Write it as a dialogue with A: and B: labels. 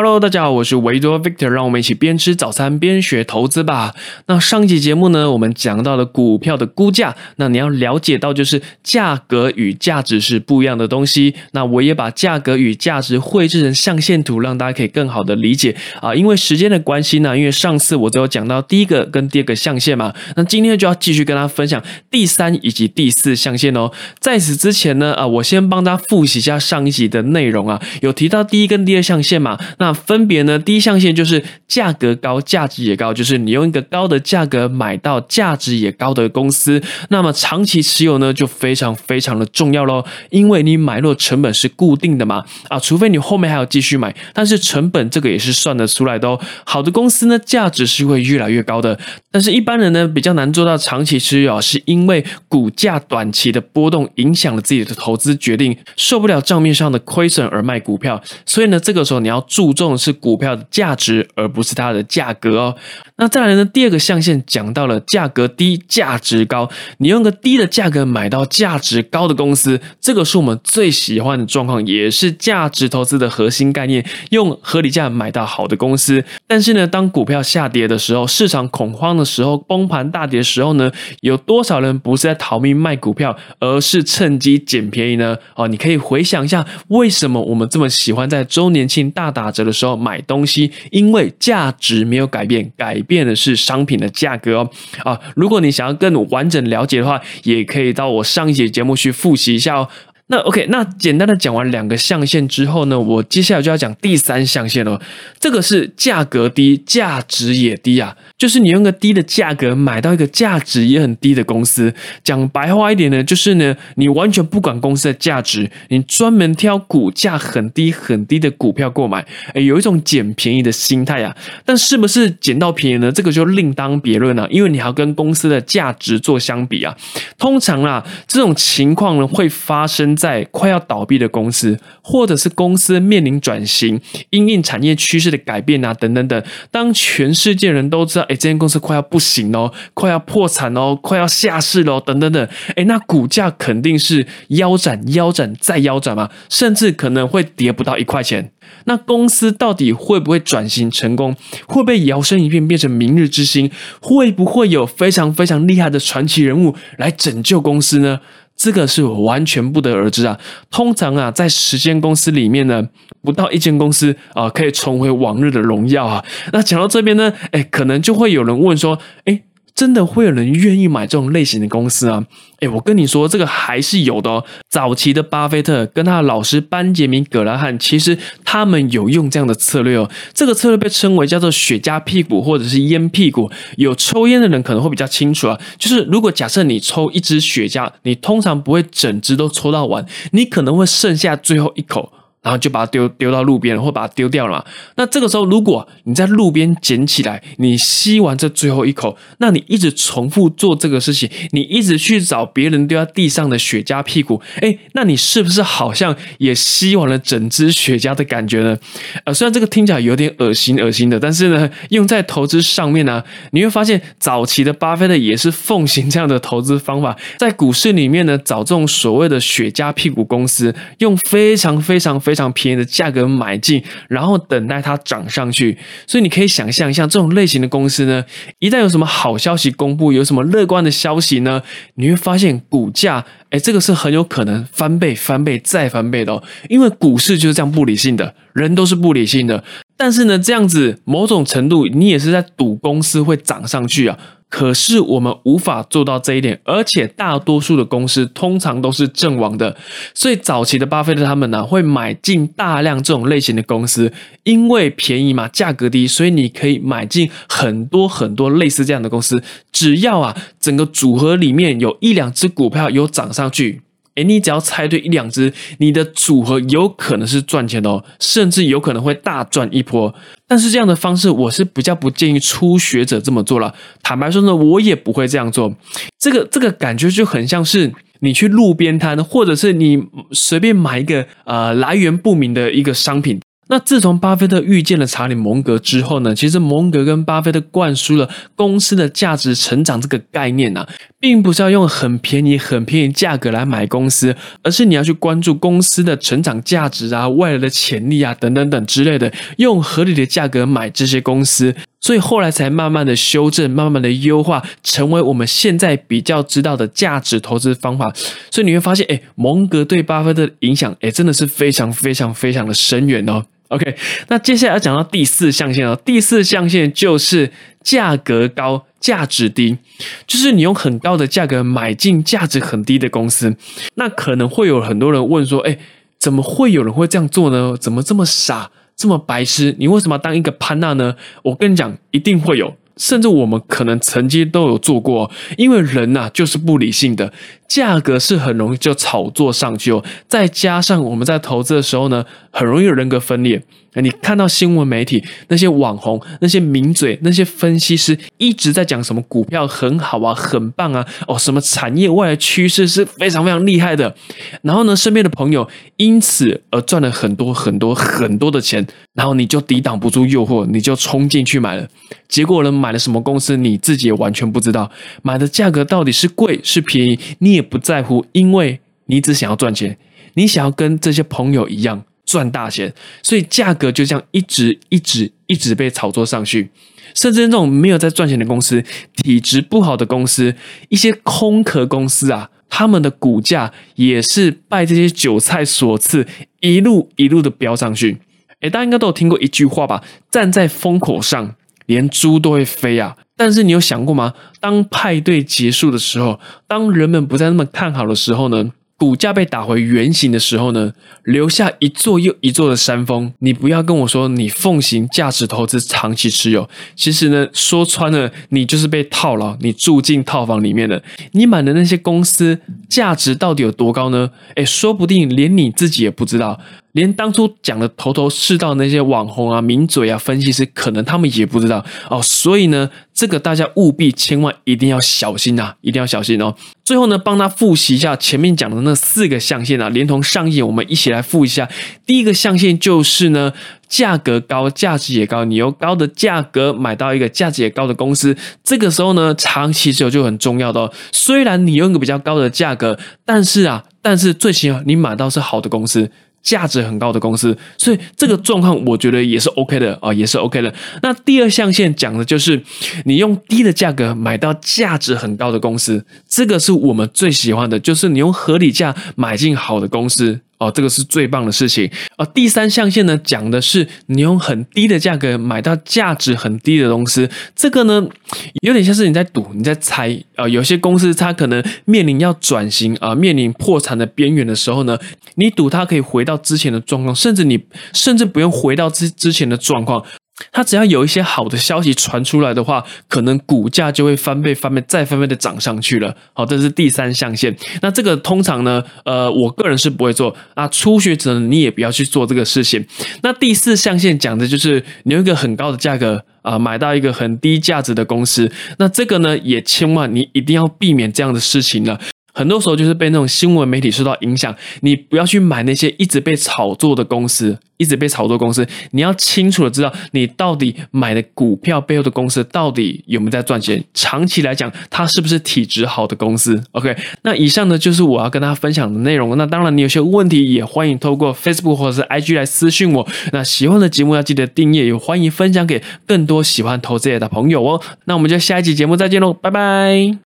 A: Hello，大家好，我是维多 Victor，让我们一起边吃早餐边学投资吧。那上一集节目呢，我们讲到了股票的估价，那你要了解到就是价格与价值是不一样的东西。那我也把价格与价值绘制成象限图，让大家可以更好的理解啊。因为时间的关系呢，因为上次我只有讲到第一个跟第二个象限嘛，那今天就要继续跟大家分享第三以及第四象限哦。在此之前呢，啊，我先帮大家复习一下上一集的内容啊，有提到第一跟第二象限嘛，那。那分别呢？第一象限就是价格高、价值也高，就是你用一个高的价格买到价值也高的公司。那么长期持有呢，就非常非常的重要喽，因为你买入成本是固定的嘛，啊，除非你后面还要继续买，但是成本这个也是算得出来的哦。好的公司呢，价值是会越来越高的，但是一般人呢比较难做到长期持有，是因为股价短期的波动影响了自己的投资决定，受不了账面上的亏损而卖股票，所以呢，这个时候你要注。重的是股票的价值，而不是它的价格哦。那再来呢？第二个象限讲到了价格低、价值高。你用个低的价格买到价值高的公司，这个是我们最喜欢的状况，也是价值投资的核心概念。用合理价买到好的公司。但是呢，当股票下跌的时候，市场恐慌的时候，崩盘大跌的时候呢，有多少人不是在逃命卖股票，而是趁机捡便宜呢？哦，你可以回想一下，为什么我们这么喜欢在周年庆大打折？的时候买东西，因为价值没有改变，改变的是商品的价格哦。啊，如果你想要更完整了解的话，也可以到我上一节节目去复习一下哦。那 OK，那简单的讲完两个象限之后呢，我接下来就要讲第三象限了。这个是价格低，价值也低啊。就是你用个低的价格买到一个价值也很低的公司，讲白话一点呢，就是呢，你完全不管公司的价值，你专门挑股价很低很低的股票购买，哎，有一种捡便宜的心态啊。但是不是捡到便宜呢？这个就另当别论了，因为你还要跟公司的价值做相比啊。通常啊，这种情况呢会发生在快要倒闭的公司，或者是公司面临转型、因应产业趋势的改变啊，等等等。当全世界人都知道。哎，这间公司快要不行喽，快要破产喽，快要下市喽，等等等。哎，那股价肯定是腰斩、腰斩再腰斩嘛，甚至可能会跌不到一块钱。那公司到底会不会转型成功？会不会摇身一变变成明日之星？会不会有非常非常厉害的传奇人物来拯救公司呢？这个是完全不得而知啊。通常啊，在十间公司里面呢，不到一间公司啊可以重回往日的荣耀啊。那讲到这边呢，哎，可能就会有人问说，哎。真的会有人愿意买这种类型的公司啊？哎，我跟你说，这个还是有的哦。早期的巴菲特跟他的老师班杰明·葛拉汉，其实他们有用这样的策略哦。这个策略被称为叫做“雪茄屁股”或者是“烟屁股”。有抽烟的人可能会比较清楚啊。就是如果假设你抽一支雪茄，你通常不会整支都抽到完，你可能会剩下最后一口。然后就把它丢丢到路边，或把它丢掉了嘛。那这个时候，如果你在路边捡起来，你吸完这最后一口，那你一直重复做这个事情，你一直去找别人丢在地上的雪茄屁股，哎，那你是不是好像也吸完了整支雪茄的感觉呢？呃，虽然这个听起来有点恶心恶心的，但是呢，用在投资上面呢，你会发现早期的巴菲特也是奉行这样的投资方法，在股市里面呢，找这种所谓的雪茄屁股公司，用非常非常非常。便宜的价格买进，然后等待它涨上去。所以你可以想象一下，这种类型的公司呢，一旦有什么好消息公布，有什么乐观的消息呢，你会发现股价，哎，这个是很有可能翻倍、翻倍再翻倍的哦。因为股市就是这样不理性的，人都是不理性的。但是呢，这样子某种程度，你也是在赌公司会涨上去啊。可是我们无法做到这一点，而且大多数的公司通常都是阵亡的，所以早期的巴菲特他们呢会买进大量这种类型的公司，因为便宜嘛，价格低，所以你可以买进很多很多类似这样的公司，只要啊整个组合里面有一两只股票有涨上去。哎，你只要猜对一两只，你的组合有可能是赚钱的哦，甚至有可能会大赚一波。但是这样的方式，我是比较不建议初学者这么做了。坦白说呢，我也不会这样做。这个这个感觉就很像是你去路边摊，或者是你随便买一个呃来源不明的一个商品。那自从巴菲特遇见了查理·蒙格之后呢，其实蒙格跟巴菲特灌输了公司的价值成长这个概念啊，并不是要用很便宜、很便宜价格来买公司，而是你要去关注公司的成长价值啊、未来的潜力啊等等等之类的，用合理的价格买这些公司。所以后来才慢慢的修正，慢慢的优化，成为我们现在比较知道的价值投资方法。所以你会发现，哎，蒙格对巴菲特的影响，哎，真的是非常非常非常的深远哦。OK，那接下来要讲到第四象限哦。第四象限就是价格高、价值低，就是你用很高的价格买进价值很低的公司。那可能会有很多人问说，哎，怎么会有人会这样做呢？怎么这么傻？这么白痴，你为什么要当一个潘娜呢？我跟你讲，一定会有，甚至我们可能曾经都有做过，因为人呐就是不理性的，价格是很容易就炒作上去哦。再加上我们在投资的时候呢，很容易人格分裂。你看到新闻媒体那些网红、那些名嘴、那些分析师一直在讲什么股票很好啊、很棒啊，哦，什么产业未来趋势是非常非常厉害的。然后呢，身边的朋友因此而赚了很多很多很多的钱，然后你就抵挡不住诱惑，你就冲进去买了。结果呢，买了什么公司你自己也完全不知道，买的价格到底是贵是便宜，你也不在乎，因为你只想要赚钱，你想要跟这些朋友一样。赚大钱，所以价格就这样一直一直一直被炒作上去，甚至那种没有在赚钱的公司、体质不好的公司、一些空壳公司啊，他们的股价也是拜这些韭菜所赐，一路一路的飙上去。哎，大家应该都有听过一句话吧？站在风口上，连猪都会飞啊！但是你有想过吗？当派对结束的时候，当人们不再那么看好的时候呢？股价被打回原形的时候呢，留下一座又一座的山峰。你不要跟我说你奉行价值投资、长期持有，其实呢，说穿了，你就是被套牢，你住进套房里面了。你买的那些公司价值到底有多高呢？诶，说不定连你自己也不知道。连当初讲的头头是道那些网红啊、名嘴啊、分析师，可能他们也不知道哦。所以呢，这个大家务必千万一定要小心呐，一定要小心哦。最后呢，帮他复习一下前面讲的那四个象限啊，连同上页，我们一起来复一下。第一个象限就是呢，价格高，价值也高，你用高的价格买到一个价值也高的公司，这个时候呢，长期持有就很重要的哦。虽然你用一个比较高的价格，但是啊，但是最起码你买到是好的公司。价值很高的公司，所以这个状况我觉得也是 OK 的啊，也是 OK 的。那第二象限讲的就是你用低的价格买到价值很高的公司，这个是我们最喜欢的，就是你用合理价买进好的公司。哦，这个是最棒的事情。哦，第三象限呢，讲的是你用很低的价格买到价值很低的东西。这个呢，有点像是你在赌，你在猜啊。有些公司它可能面临要转型啊，面临破产的边缘的时候呢，你赌它可以回到之前的状况，甚至你甚至不用回到之之前的状况。它只要有一些好的消息传出来的话，可能股价就会翻倍、翻倍、再翻倍的涨上去了。好，这是第三象限。那这个通常呢，呃，我个人是不会做。啊，初学者你也不要去做这个事情。那第四象限讲的就是你用一个很高的价格啊，买到一个很低价值的公司。那这个呢，也千万你一定要避免这样的事情了。很多时候就是被那种新闻媒体受到影响，你不要去买那些一直被炒作的公司，一直被炒作公司，你要清楚的知道你到底买的股票背后的公司到底有没有在赚钱，长期来讲它是不是体质好的公司。OK，那以上呢就是我要跟大家分享的内容。那当然你有些问题也欢迎透过 Facebook 或者是 IG 来私讯我。那喜欢的节目要记得订阅，也欢迎分享给更多喜欢投资业的朋友哦。那我们就下一集节目再见喽，拜拜。